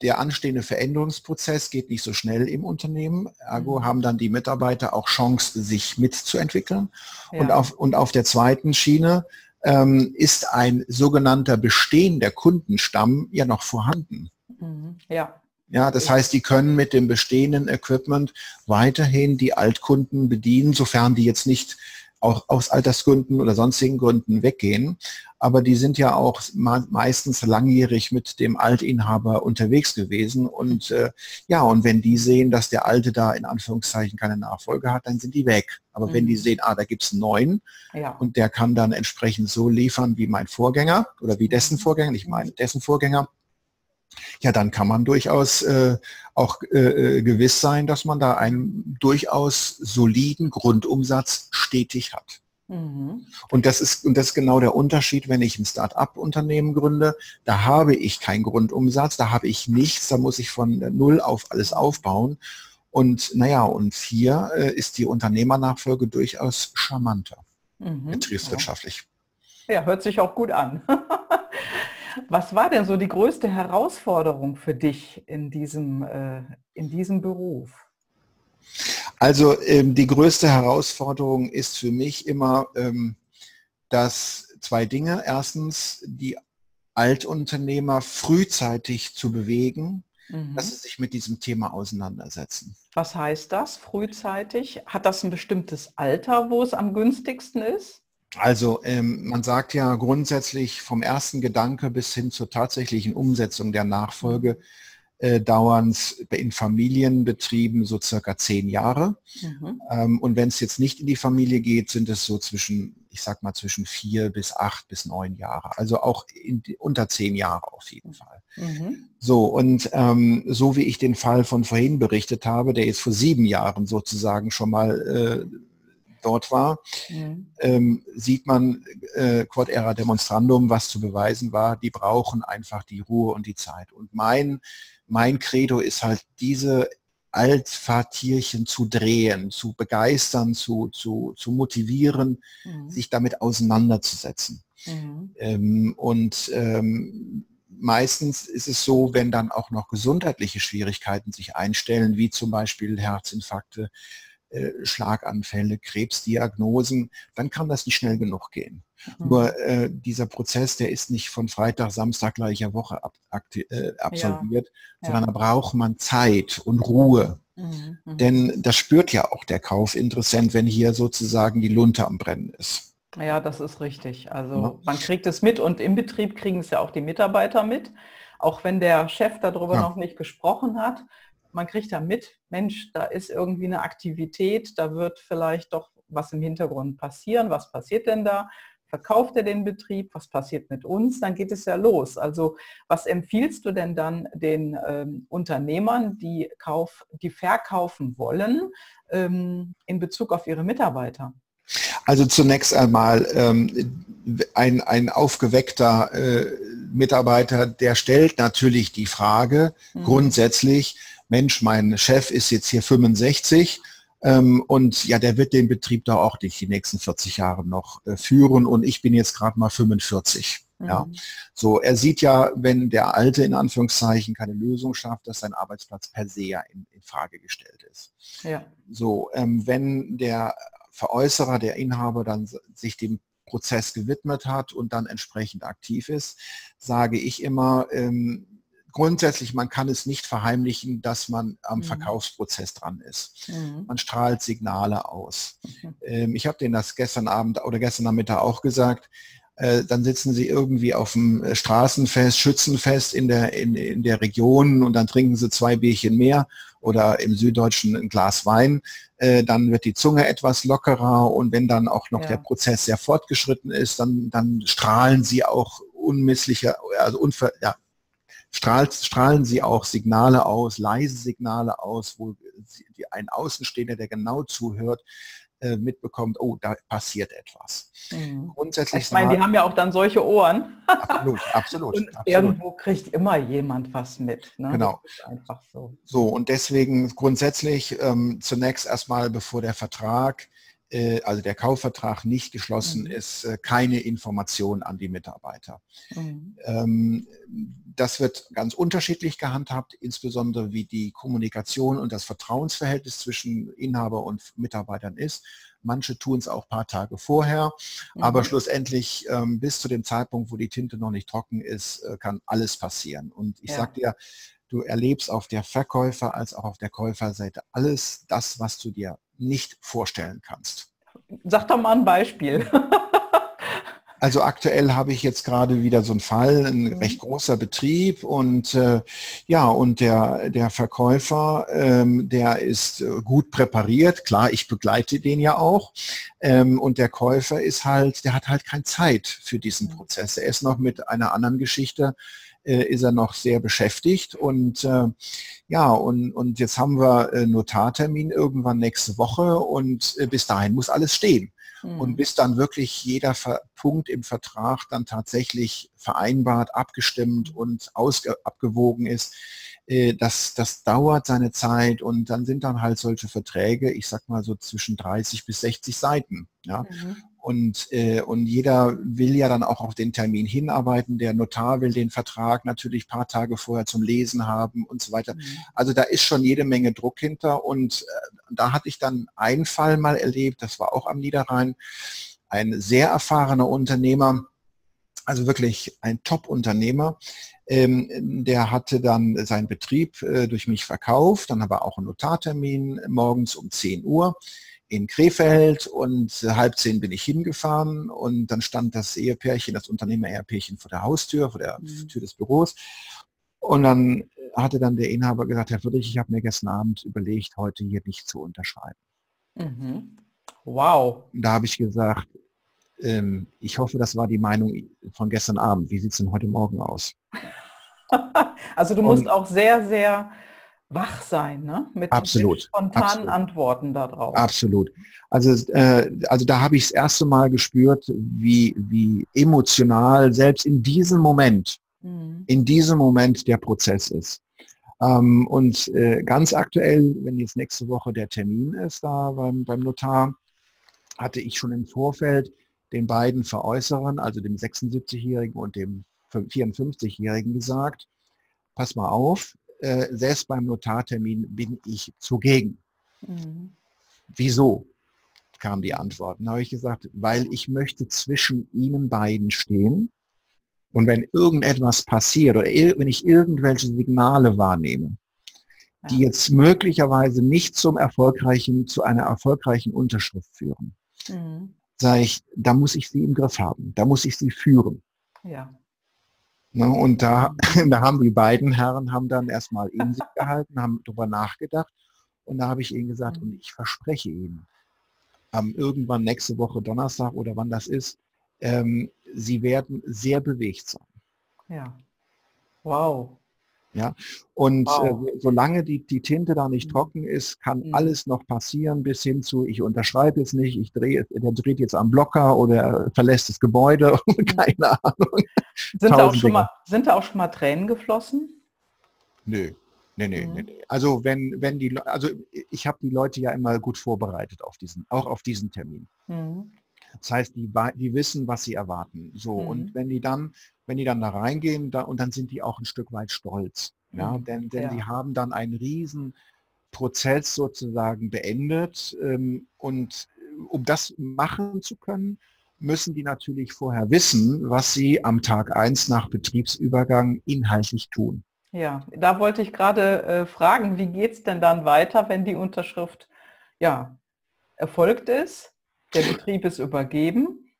der anstehende Veränderungsprozess geht nicht so schnell im Unternehmen. Ergo mhm. haben dann die Mitarbeiter auch Chance, sich mitzuentwickeln. Ja. Und, auf, und auf der zweiten Schiene ähm, ist ein sogenannter bestehender Kundenstamm ja noch vorhanden. Mhm. Ja. Ja, das heißt, die können mit dem bestehenden Equipment weiterhin die Altkunden bedienen, sofern die jetzt nicht auch aus Altersgründen oder sonstigen Gründen weggehen. Aber die sind ja auch meistens langjährig mit dem Altinhaber unterwegs gewesen. Und äh, ja, und wenn die sehen, dass der Alte da in Anführungszeichen keine Nachfolge hat, dann sind die weg. Aber mhm. wenn die mhm. sehen, ah, da gibt es einen neuen ja. und der kann dann entsprechend so liefern wie mein Vorgänger oder wie dessen mhm. Vorgänger, ich meine dessen Vorgänger, ja, dann kann man durchaus äh, auch äh, äh, gewiss sein, dass man da einen durchaus soliden Grundumsatz stetig hat. Mhm. Und das ist und das ist genau der Unterschied, wenn ich ein Start-up-Unternehmen gründe. Da habe ich keinen Grundumsatz, da habe ich nichts, da muss ich von null auf alles aufbauen. Und naja, und hier äh, ist die Unternehmernachfolge durchaus charmanter, mhm. betriebswirtschaftlich. Ja. ja, hört sich auch gut an. Was war denn so die größte Herausforderung für dich in diesem, äh, in diesem Beruf? Also ähm, die größte Herausforderung ist für mich immer, ähm, dass zwei Dinge. Erstens, die Altunternehmer frühzeitig zu bewegen, mhm. dass sie sich mit diesem Thema auseinandersetzen. Was heißt das, frühzeitig? Hat das ein bestimmtes Alter, wo es am günstigsten ist? Also ähm, man sagt ja grundsätzlich vom ersten Gedanke bis hin zur tatsächlichen Umsetzung der Nachfolge äh, dauern in Familienbetrieben so circa zehn Jahre. Mhm. Ähm, und wenn es jetzt nicht in die Familie geht, sind es so zwischen, ich sag mal, zwischen vier bis acht bis neun Jahre. Also auch in, unter zehn Jahre auf jeden Fall. Mhm. So, und ähm, so wie ich den Fall von vorhin berichtet habe, der jetzt vor sieben Jahren sozusagen schon mal äh, dort war, mhm. ähm, sieht man äh, Quod era demonstrandum, was zu beweisen war, die brauchen einfach die Ruhe und die Zeit. Und mein mein Credo ist halt diese Altfahrtierchen zu drehen, zu begeistern, zu, zu, zu motivieren, mhm. sich damit auseinanderzusetzen. Mhm. Ähm, und ähm, meistens ist es so, wenn dann auch noch gesundheitliche Schwierigkeiten sich einstellen, wie zum Beispiel Herzinfarkte, äh, Schlaganfälle, Krebsdiagnosen, dann kann das nicht schnell genug gehen. Mhm. Nur äh, dieser Prozess, der ist nicht von Freitag, Samstag gleicher Woche ab, äh, absolviert, ja. sondern ja. da braucht man Zeit und Ruhe. Mhm. mhm. Denn das spürt ja auch der Kaufinteressent, wenn hier sozusagen die Lunte am Brennen ist. Ja, das ist richtig. Also man kriegt es mit und im Betrieb kriegen es ja auch die Mitarbeiter mit. Auch wenn der Chef darüber ja. noch nicht gesprochen hat, man kriegt da mit, Mensch, da ist irgendwie eine Aktivität, da wird vielleicht doch was im Hintergrund passieren. Was passiert denn da? Verkauft er den Betrieb? Was passiert mit uns? Dann geht es ja los. Also was empfiehlst du denn dann den ähm, Unternehmern, die, kauf, die verkaufen wollen ähm, in Bezug auf ihre Mitarbeiter? Also zunächst einmal ähm, ein, ein aufgeweckter äh, Mitarbeiter, der stellt natürlich die Frage mhm. grundsätzlich, Mensch, mein Chef ist jetzt hier 65 ähm, und ja, der wird den Betrieb da auch nicht die nächsten 40 Jahre noch äh, führen und ich bin jetzt gerade mal 45. Mhm. Ja, so er sieht ja, wenn der Alte in Anführungszeichen keine Lösung schafft, dass sein Arbeitsplatz per se ja in, in Frage gestellt ist. Ja. So, ähm, wenn der Veräußerer, der Inhaber dann sich dem Prozess gewidmet hat und dann entsprechend aktiv ist, sage ich immer, ähm, grundsätzlich, man kann es nicht verheimlichen, dass man am mhm. Verkaufsprozess dran ist. Mhm. Man strahlt Signale aus. Mhm. Ähm, ich habe denen das gestern Abend oder gestern Nachmittag auch gesagt. Äh, dann sitzen sie irgendwie auf dem äh, Straßenfest, Schützenfest in der, in, in der Region und dann trinken sie zwei Bierchen mehr oder im Süddeutschen ein Glas Wein. Äh, dann wird die Zunge etwas lockerer und wenn dann auch noch ja. der Prozess sehr fortgeschritten ist, dann, dann strahlen sie auch unmissliche, also unver, ja, strahlt, strahlen sie auch Signale aus, leise Signale aus, wo ein Außenstehender, der genau zuhört, äh, mitbekommt, oh, da passiert etwas. Mhm. Grundsätzlich. Ich meine, die haben ja auch dann solche Ohren. Absolut, absolut. und absolut. irgendwo kriegt immer jemand was mit. Ne? Genau. einfach so. So, und deswegen grundsätzlich ähm, zunächst erstmal, bevor der Vertrag also der Kaufvertrag nicht geschlossen mhm. ist, äh, keine Information an die Mitarbeiter. Mhm. Ähm, das wird ganz unterschiedlich gehandhabt, insbesondere wie die Kommunikation und das Vertrauensverhältnis zwischen Inhaber und Mitarbeitern ist. Manche tun es auch ein paar Tage vorher, mhm. aber schlussendlich ähm, bis zu dem Zeitpunkt, wo die Tinte noch nicht trocken ist, äh, kann alles passieren. Und ich ja. sage dir, du erlebst auf der Verkäufer- als auch auf der Käuferseite alles das, was du dir nicht vorstellen kannst. Sag doch mal ein Beispiel. Also aktuell habe ich jetzt gerade wieder so einen Fall, ein mhm. recht großer Betrieb und äh, ja, und der, der Verkäufer, ähm, der ist äh, gut präpariert, klar, ich begleite den ja auch. Ähm, und der Käufer ist halt, der hat halt keine Zeit für diesen mhm. Prozess. Er ist noch mit einer anderen Geschichte äh, ist er noch sehr beschäftigt. Und äh, ja, und, und jetzt haben wir äh, Notartermin irgendwann nächste Woche und äh, bis dahin muss alles stehen. Mhm. Und bis dann wirklich jeder Ver Punkt im Vertrag dann tatsächlich vereinbart, abgestimmt und abgewogen ist, äh, das, das dauert seine Zeit und dann sind dann halt solche Verträge, ich sag mal so zwischen 30 bis 60 Seiten. Ja? Mhm. Und, äh, und jeder will ja dann auch auf den Termin hinarbeiten. Der Notar will den Vertrag natürlich ein paar Tage vorher zum Lesen haben und so weiter. Mhm. Also da ist schon jede Menge Druck hinter. Und äh, da hatte ich dann einen Fall mal erlebt, das war auch am Niederrhein. Ein sehr erfahrener Unternehmer, also wirklich ein Top-Unternehmer, ähm, der hatte dann seinen Betrieb äh, durch mich verkauft, dann aber auch einen Notartermin morgens um 10 Uhr in Krefeld und halb zehn bin ich hingefahren und dann stand das Ehepärchen, das Unternehmer-Ehepärchen vor der Haustür, vor der mhm. Tür des Büros. Und dann hatte dann der Inhaber gesagt, Herr Friedrich, ich habe mir gestern Abend überlegt, heute hier nicht zu unterschreiben. Mhm. Wow. Da habe ich gesagt, ähm, ich hoffe, das war die Meinung von gestern Abend. Wie sieht es denn heute Morgen aus? also du musst und, auch sehr, sehr wach sein, ne? Mit, absolut, spontanen absolut. Antworten darauf. Absolut. Also, äh, also da habe ich das erste Mal gespürt, wie, wie emotional selbst in diesem Moment, mhm. in diesem Moment der Prozess ist. Ähm, und äh, ganz aktuell, wenn jetzt nächste Woche der Termin ist da beim, beim Notar, hatte ich schon im Vorfeld den beiden Veräußerern, also dem 76-Jährigen und dem 54-Jährigen gesagt, pass mal auf, äh, selbst beim Notartermin bin ich zugegen. Mhm. Wieso? kam die Antwort. Dann habe ich gesagt, weil ich möchte zwischen ihnen beiden stehen und wenn irgendetwas passiert oder wenn ich irgendwelche Signale wahrnehme, die jetzt möglicherweise nicht zum erfolgreichen, zu einer erfolgreichen Unterschrift führen, mhm. sage ich, da muss ich sie im Griff haben, da muss ich sie führen. Ja. Ne, und da, da haben die beiden Herren haben dann erstmal in sich gehalten, haben darüber nachgedacht und da habe ich ihnen gesagt, mhm. und ich verspreche Ihnen, ähm, irgendwann nächste Woche Donnerstag oder wann das ist, ähm, sie werden sehr bewegt sein. Ja. Wow. Ja, und wow. äh, solange die, die Tinte da nicht mhm. trocken ist, kann mhm. alles noch passieren, bis hin zu, ich unterschreibe jetzt nicht, ich drehe, der dreht jetzt am Blocker oder verlässt das Gebäude, mhm. keine Ahnung. Sind da, auch schon mal, sind da auch schon mal Tränen geflossen? Nö. Nee, nee, mhm. nee, Also wenn, wenn die, also ich habe die Leute ja immer gut vorbereitet auf diesen, auch auf diesen Termin. Mhm. Das heißt, die, die wissen, was sie erwarten. So, mhm. und wenn die dann, wenn die dann da reingehen, da, und dann sind die auch ein Stück weit stolz. Ja, mhm. denn, denn ja. die haben dann einen riesen Prozess sozusagen beendet. Ähm, und äh, um das machen zu können, müssen die natürlich vorher wissen, was sie am Tag 1 nach Betriebsübergang inhaltlich tun. Ja, da wollte ich gerade äh, fragen, wie geht es denn dann weiter, wenn die Unterschrift ja, erfolgt ist, der Betrieb ist übergeben?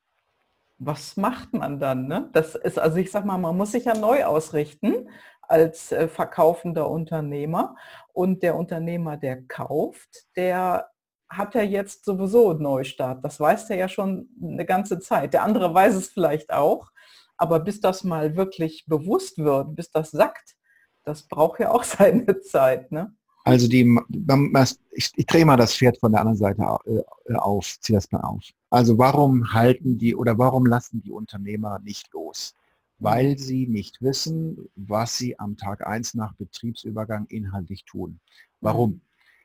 Was macht man dann? Ne? Das ist, also ich sag mal, man muss sich ja neu ausrichten als äh, verkaufender Unternehmer. Und der Unternehmer, der kauft, der hat ja jetzt sowieso einen Neustart. Das weiß der ja schon eine ganze Zeit. Der andere weiß es vielleicht auch. Aber bis das mal wirklich bewusst wird, bis das sackt, das braucht ja auch seine Zeit. Ne? Also die, ich, ich drehe mal das Pferd von der anderen Seite äh, auf, ziehe das mal auf. Also warum halten die oder warum lassen die Unternehmer nicht los? Weil sie nicht wissen, was sie am Tag 1 nach Betriebsübergang inhaltlich tun. Warum?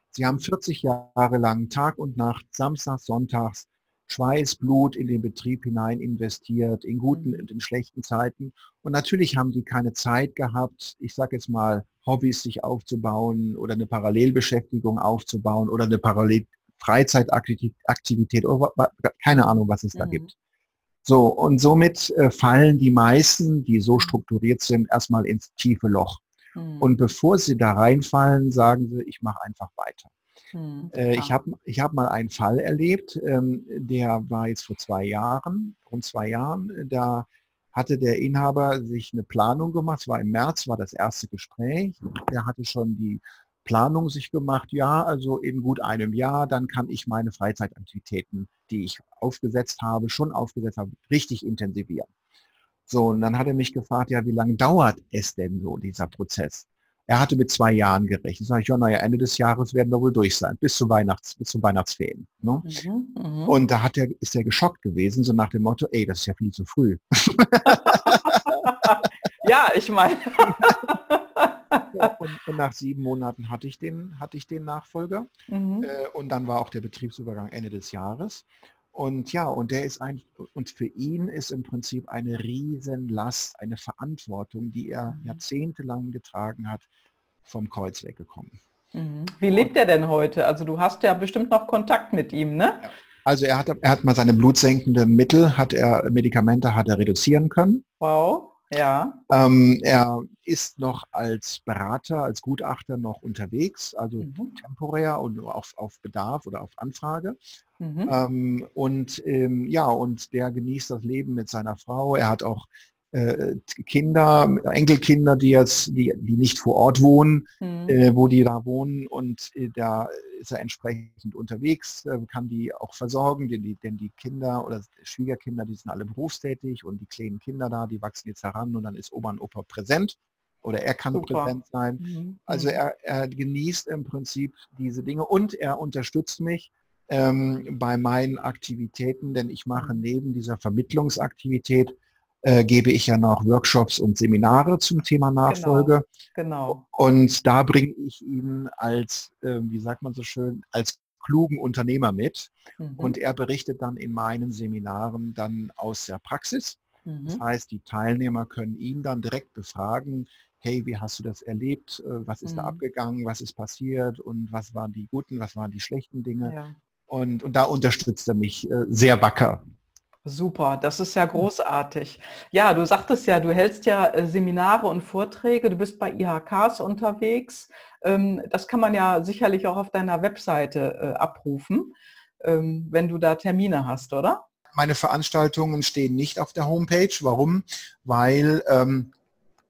Sie haben 40 Jahre lang Tag und Nacht, Samstags, Sonntags Schweiß, Blut in den Betrieb hinein investiert, in guten und in schlechten Zeiten. Und natürlich haben die keine Zeit gehabt, ich sage jetzt mal, Hobbys sich aufzubauen oder eine Parallelbeschäftigung aufzubauen oder eine Parallel Freizeitaktivität oder keine Ahnung, was es da mhm. gibt. So, und somit äh, fallen die meisten, die so strukturiert sind, erstmal ins tiefe Loch. Mhm. Und bevor sie da reinfallen, sagen sie, ich mache einfach weiter. Hm, äh, ich habe ich hab mal einen Fall erlebt, ähm, der war jetzt vor zwei Jahren, rund zwei Jahren, da hatte der Inhaber sich eine Planung gemacht, es war im März, war das erste Gespräch, der hatte schon die Planung sich gemacht, ja, also in gut einem Jahr, dann kann ich meine Freizeitaktivitäten, die ich aufgesetzt habe, schon aufgesetzt habe, richtig intensivieren. So, und dann hat er mich gefragt, ja, wie lange dauert es denn so, dieser Prozess? Er hatte mit zwei Jahren gerechnet. Sag ich, ja, naja, Ende des Jahres werden wir wohl durch sein, bis zu Weihnachts, bis zu Weihnachtsferien. Ne? Mhm, mhm. und da hat er, ist er geschockt gewesen, so nach dem Motto, ey, das ist ja viel zu früh. ja, ich meine. und, und, nach sieben Monaten hatte ich den, hatte ich den Nachfolger. Mhm. Äh, und dann war auch der Betriebsübergang Ende des Jahres. Und ja, und der ist ein, und für ihn ist im Prinzip eine Riesenlast, eine Verantwortung, die er mhm. jahrzehntelang getragen hat, vom Kreuz weggekommen. Mhm. Wie lebt er denn heute? Also du hast ja bestimmt noch Kontakt mit ihm, ne? Also er hat, er hat mal seine blutsenkenden Mittel, hat er, Medikamente hat er reduzieren können. Wow. Ja. Ähm, er ist noch als Berater, als Gutachter noch unterwegs, also mhm. temporär und auf, auf Bedarf oder auf Anfrage. Mhm. Ähm, und ähm, ja, und der genießt das Leben mit seiner Frau. Er hat auch Kinder, Enkelkinder, die jetzt, die, die nicht vor Ort wohnen, mhm. äh, wo die da wohnen und äh, da ist er entsprechend unterwegs, äh, kann die auch versorgen, denn die, denn die Kinder oder Schwiegerkinder, die sind alle berufstätig und die kleinen Kinder da, die wachsen jetzt heran und dann ist Oma und Opa präsent oder er kann Super. präsent sein. Mhm. Also mhm. er, er genießt im Prinzip diese Dinge und er unterstützt mich ähm, bei meinen Aktivitäten, denn ich mache mhm. neben dieser Vermittlungsaktivität äh, gebe ich ja noch Workshops und Seminare zum Thema genau, Nachfolge. Genau. genau. Und da bringe ich ihn als, äh, wie sagt man so schön, als klugen Unternehmer mit. Mhm. Und er berichtet dann in meinen Seminaren dann aus der Praxis. Mhm. Das heißt, die Teilnehmer können ihn dann direkt befragen, hey, wie hast du das erlebt? Äh, was ist mhm. da abgegangen? Was ist passiert? Und was waren die guten, was waren die schlechten Dinge? Ja. Und, und da unterstützt er mich äh, sehr wacker. Super, das ist ja großartig. Ja, du sagtest ja, du hältst ja äh, Seminare und Vorträge, du bist bei IHKs unterwegs. Ähm, das kann man ja sicherlich auch auf deiner Webseite abrufen, ähm, wenn du da Termine hast, oder? Meine Veranstaltungen stehen nicht auf der Homepage. Warum? Weil ähm,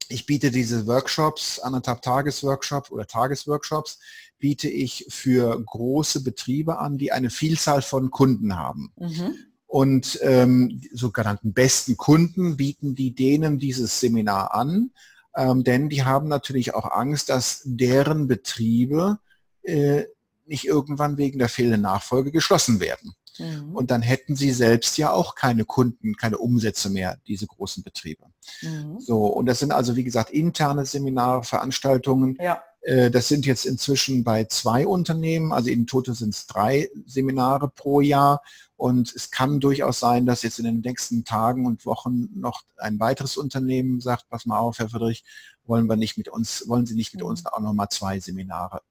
ich biete diese Workshops, anderthalb Tagesworkshops oder Tagesworkshops, biete ich für große Betriebe an, die eine Vielzahl von Kunden haben. Mhm. Und ähm, sogenannten besten Kunden bieten die denen dieses Seminar an, ähm, denn die haben natürlich auch Angst, dass deren Betriebe äh, nicht irgendwann wegen der fehlenden Nachfolge geschlossen werden. Mhm. Und dann hätten sie selbst ja auch keine Kunden, keine Umsätze mehr, diese großen Betriebe. Mhm. So, und das sind also, wie gesagt, interne Seminare, Veranstaltungen. Ja. Äh, das sind jetzt inzwischen bei zwei Unternehmen, also in Tote sind es drei Seminare pro Jahr. Und es kann durchaus sein, dass jetzt in den nächsten Tagen und Wochen noch ein weiteres Unternehmen sagt, pass mal auf, Herr Friedrich, wollen wir nicht mit uns, wollen Sie nicht mit uns mhm. auch nochmal zwei Seminare,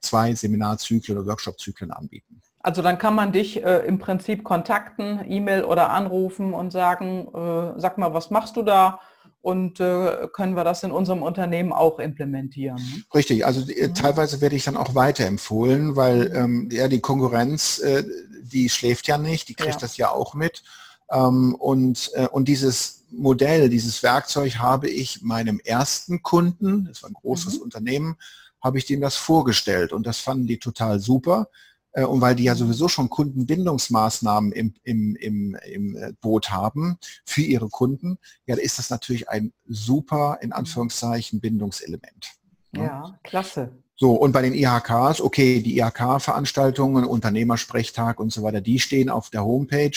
zwei Seminarzyklen oder Workshopzyklen anbieten? Also dann kann man dich äh, im Prinzip kontakten, E-Mail oder anrufen und sagen, äh, sag mal, was machst du da? Und äh, können wir das in unserem Unternehmen auch implementieren? Ne? Richtig, also äh, mhm. teilweise werde ich dann auch weiterempfohlen, weil mhm. ähm, ja die Konkurrenz, äh, die schläft ja nicht, die kriegt ja. das ja auch mit. Ähm, und, äh, und dieses Modell, dieses Werkzeug habe ich meinem ersten Kunden, das war ein großes mhm. Unternehmen, habe ich dem das vorgestellt und das fanden die total super. Äh, und weil die ja sowieso schon Kundenbindungsmaßnahmen im, im, im, im äh, Boot haben für ihre Kunden, ja, ist das natürlich ein super, in Anführungszeichen, Bindungselement. Ja, ja klasse. So, und bei den IHKs, okay, die IHK-Veranstaltungen, Unternehmersprechtag und so weiter, die stehen auf der Homepage.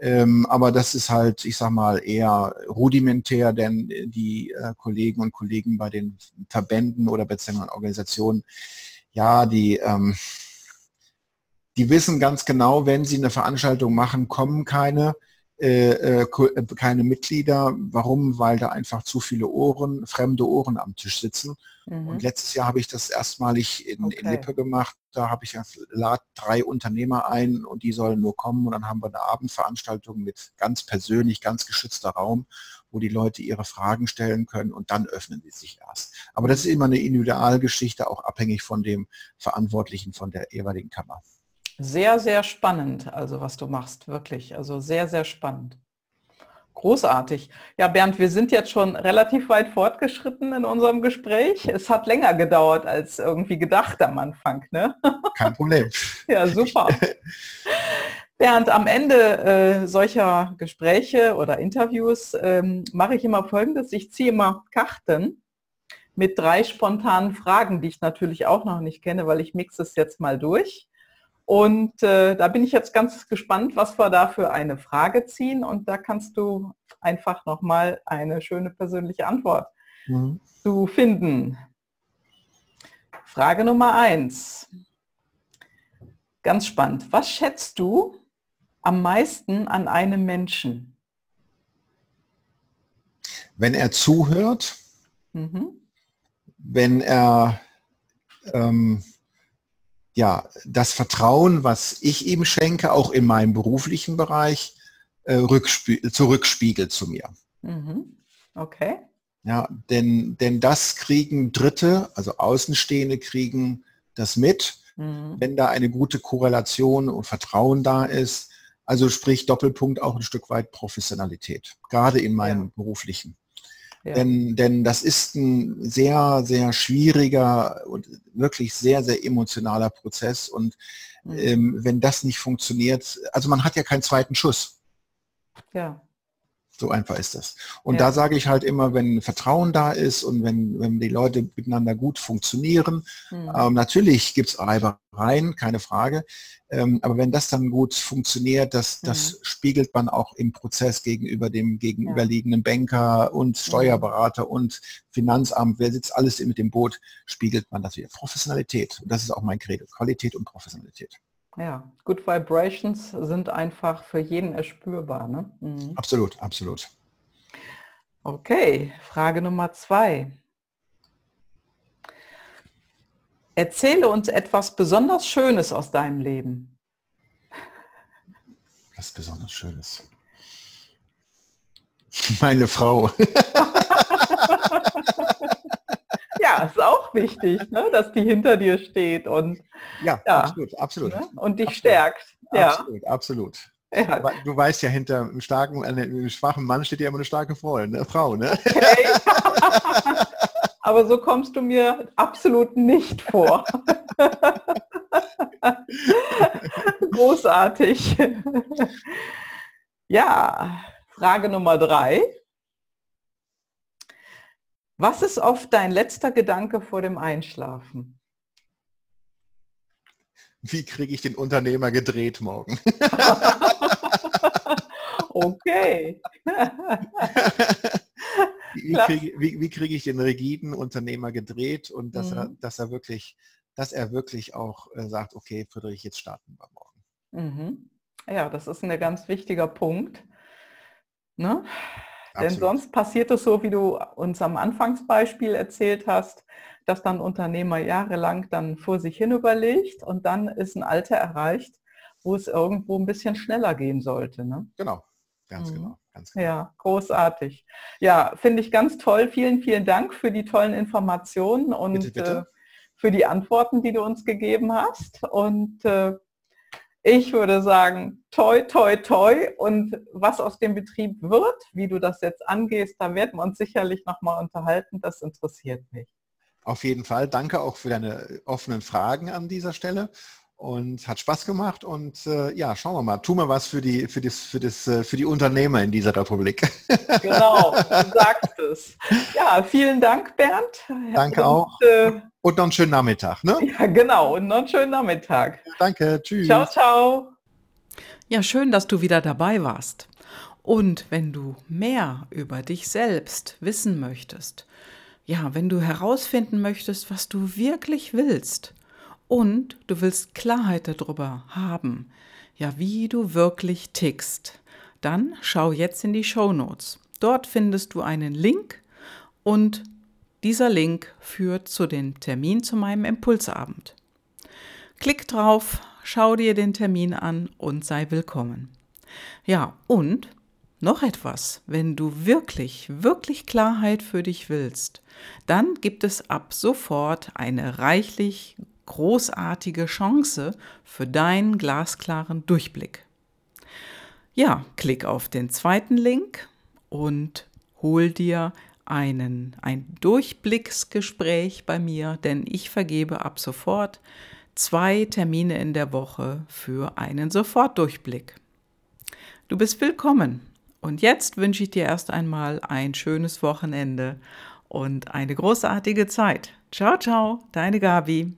Ähm, aber das ist halt, ich sag mal, eher rudimentär, denn die äh, Kollegen und Kollegen bei den Verbänden oder beziehungsweise Organisationen, ja, die, ähm, die wissen ganz genau, wenn sie eine Veranstaltung machen, kommen keine, äh, äh, äh, keine Mitglieder. Warum? Weil da einfach zu viele Ohren, fremde Ohren am Tisch sitzen. Mhm. Und letztes Jahr habe ich das erstmalig in, okay. in Lippe gemacht. Da habe ich lad drei Unternehmer ein und die sollen nur kommen. Und dann haben wir eine Abendveranstaltung mit ganz persönlich, ganz geschützter Raum, wo die Leute ihre Fragen stellen können und dann öffnen sie sich erst. Aber das ist immer eine Individualgeschichte, auch abhängig von dem Verantwortlichen von der jeweiligen Kammer. Sehr, sehr spannend, also was du machst, wirklich. Also sehr, sehr spannend. Großartig. Ja, Bernd, wir sind jetzt schon relativ weit fortgeschritten in unserem Gespräch. Es hat länger gedauert als irgendwie gedacht am Anfang. Ne? Kein Problem. ja, super. Bernd, am Ende äh, solcher Gespräche oder Interviews ähm, mache ich immer Folgendes. Ich ziehe immer Karten mit drei spontanen Fragen, die ich natürlich auch noch nicht kenne, weil ich mixe es jetzt mal durch. Und äh, da bin ich jetzt ganz gespannt, was wir da für eine Frage ziehen. Und da kannst du einfach nochmal eine schöne persönliche Antwort mhm. zu finden. Frage Nummer eins. Ganz spannend. Was schätzt du am meisten an einem Menschen? Wenn er zuhört, mhm. wenn er ähm, ja, das Vertrauen, was ich ihm schenke, auch in meinem beruflichen Bereich, äh, zurückspiegelt zu mir. Mhm. Okay. Ja, denn, denn das kriegen Dritte, also Außenstehende kriegen das mit, mhm. wenn da eine gute Korrelation und Vertrauen da ist. Also sprich Doppelpunkt auch ein Stück weit Professionalität, gerade in meinem ja. beruflichen. Denn, denn das ist ein sehr, sehr schwieriger und wirklich sehr, sehr emotionaler Prozess. Und mhm. ähm, wenn das nicht funktioniert, also man hat ja keinen zweiten Schuss. Ja. So einfach ist das. Und ja. da sage ich halt immer, wenn Vertrauen da ist und wenn, wenn die Leute miteinander gut funktionieren, mhm. ähm, natürlich gibt es Reibereien, keine Frage. Ähm, aber wenn das dann gut funktioniert, das, das mhm. spiegelt man auch im Prozess gegenüber dem gegenüberliegenden ja. Banker und mhm. Steuerberater und Finanzamt, wer sitzt alles mit dem Boot, spiegelt man das wieder. Professionalität. Und das ist auch mein Credo. Qualität und Professionalität. Ja, Good Vibrations sind einfach für jeden erspürbar. Ne? Mhm. Absolut, absolut. Okay, Frage Nummer zwei. Erzähle uns etwas besonders Schönes aus deinem Leben. Was besonders Schönes. Meine Frau. ja, ist auch wichtig, ne, dass die hinter dir steht und ja, ja absolut, absolut. Ne, und dich absolut, stärkt. Ja. Absolut, absolut. Ja. Du weißt ja, hinter einem starken, einem schwachen Mann steht ja immer eine starke Frau, ne? Frau, ne? Okay. Aber so kommst du mir absolut nicht vor. Großartig. Ja, Frage Nummer drei. Was ist oft dein letzter Gedanke vor dem Einschlafen? Wie kriege ich den Unternehmer gedreht morgen? okay. wie kriege, wie, wie kriege, ich den rigiden Unternehmer gedreht und dass, mhm. er, dass er wirklich, dass er wirklich auch äh, sagt, okay, Friedrich, jetzt starten wir morgen. Mhm. Ja, das ist ein ganz wichtiger Punkt. Ne? Denn sonst passiert es so, wie du uns am Anfangsbeispiel erzählt hast, dass dann Unternehmer jahrelang dann vor sich hin überlegt und dann ist ein Alter erreicht, wo es irgendwo ein bisschen schneller gehen sollte. Ne? Genau, ganz mhm. genau. Ganz genau. Ja, großartig. Ja, finde ich ganz toll. Vielen, vielen Dank für die tollen Informationen und bitte, bitte. Äh, für die Antworten, die du uns gegeben hast. Und äh, ich würde sagen, toi, toi, toi. Und was aus dem Betrieb wird, wie du das jetzt angehst, da werden wir uns sicherlich nochmal unterhalten. Das interessiert mich. Auf jeden Fall. Danke auch für deine offenen Fragen an dieser Stelle. Und hat Spaß gemacht und äh, ja, schauen wir mal. Tun wir was für die, für, das, für, das, äh, für die Unternehmer in dieser Republik. Genau, du sagst es. Ja, vielen Dank, Bernd. Danke und, auch. Äh, und noch einen schönen Nachmittag. Ne? Ja, genau. Und noch einen schönen Nachmittag. Danke. Tschüss. Ciao, ciao. Ja, schön, dass du wieder dabei warst. Und wenn du mehr über dich selbst wissen möchtest, ja, wenn du herausfinden möchtest, was du wirklich willst und du willst Klarheit darüber haben, ja, wie du wirklich tickst, dann schau jetzt in die Show Notes. Dort findest du einen Link und dieser Link führt zu dem Termin zu meinem Impulsabend. Klick drauf, schau dir den Termin an und sei willkommen. Ja, und noch etwas, wenn du wirklich, wirklich Klarheit für dich willst, dann gibt es ab sofort eine reichlich großartige Chance für deinen glasklaren Durchblick. Ja, klick auf den zweiten Link und hol dir einen, ein Durchblicksgespräch bei mir, denn ich vergebe ab sofort zwei Termine in der Woche für einen Sofortdurchblick. Du bist willkommen. Und jetzt wünsche ich dir erst einmal ein schönes Wochenende und eine großartige Zeit. Ciao, ciao, deine Gabi.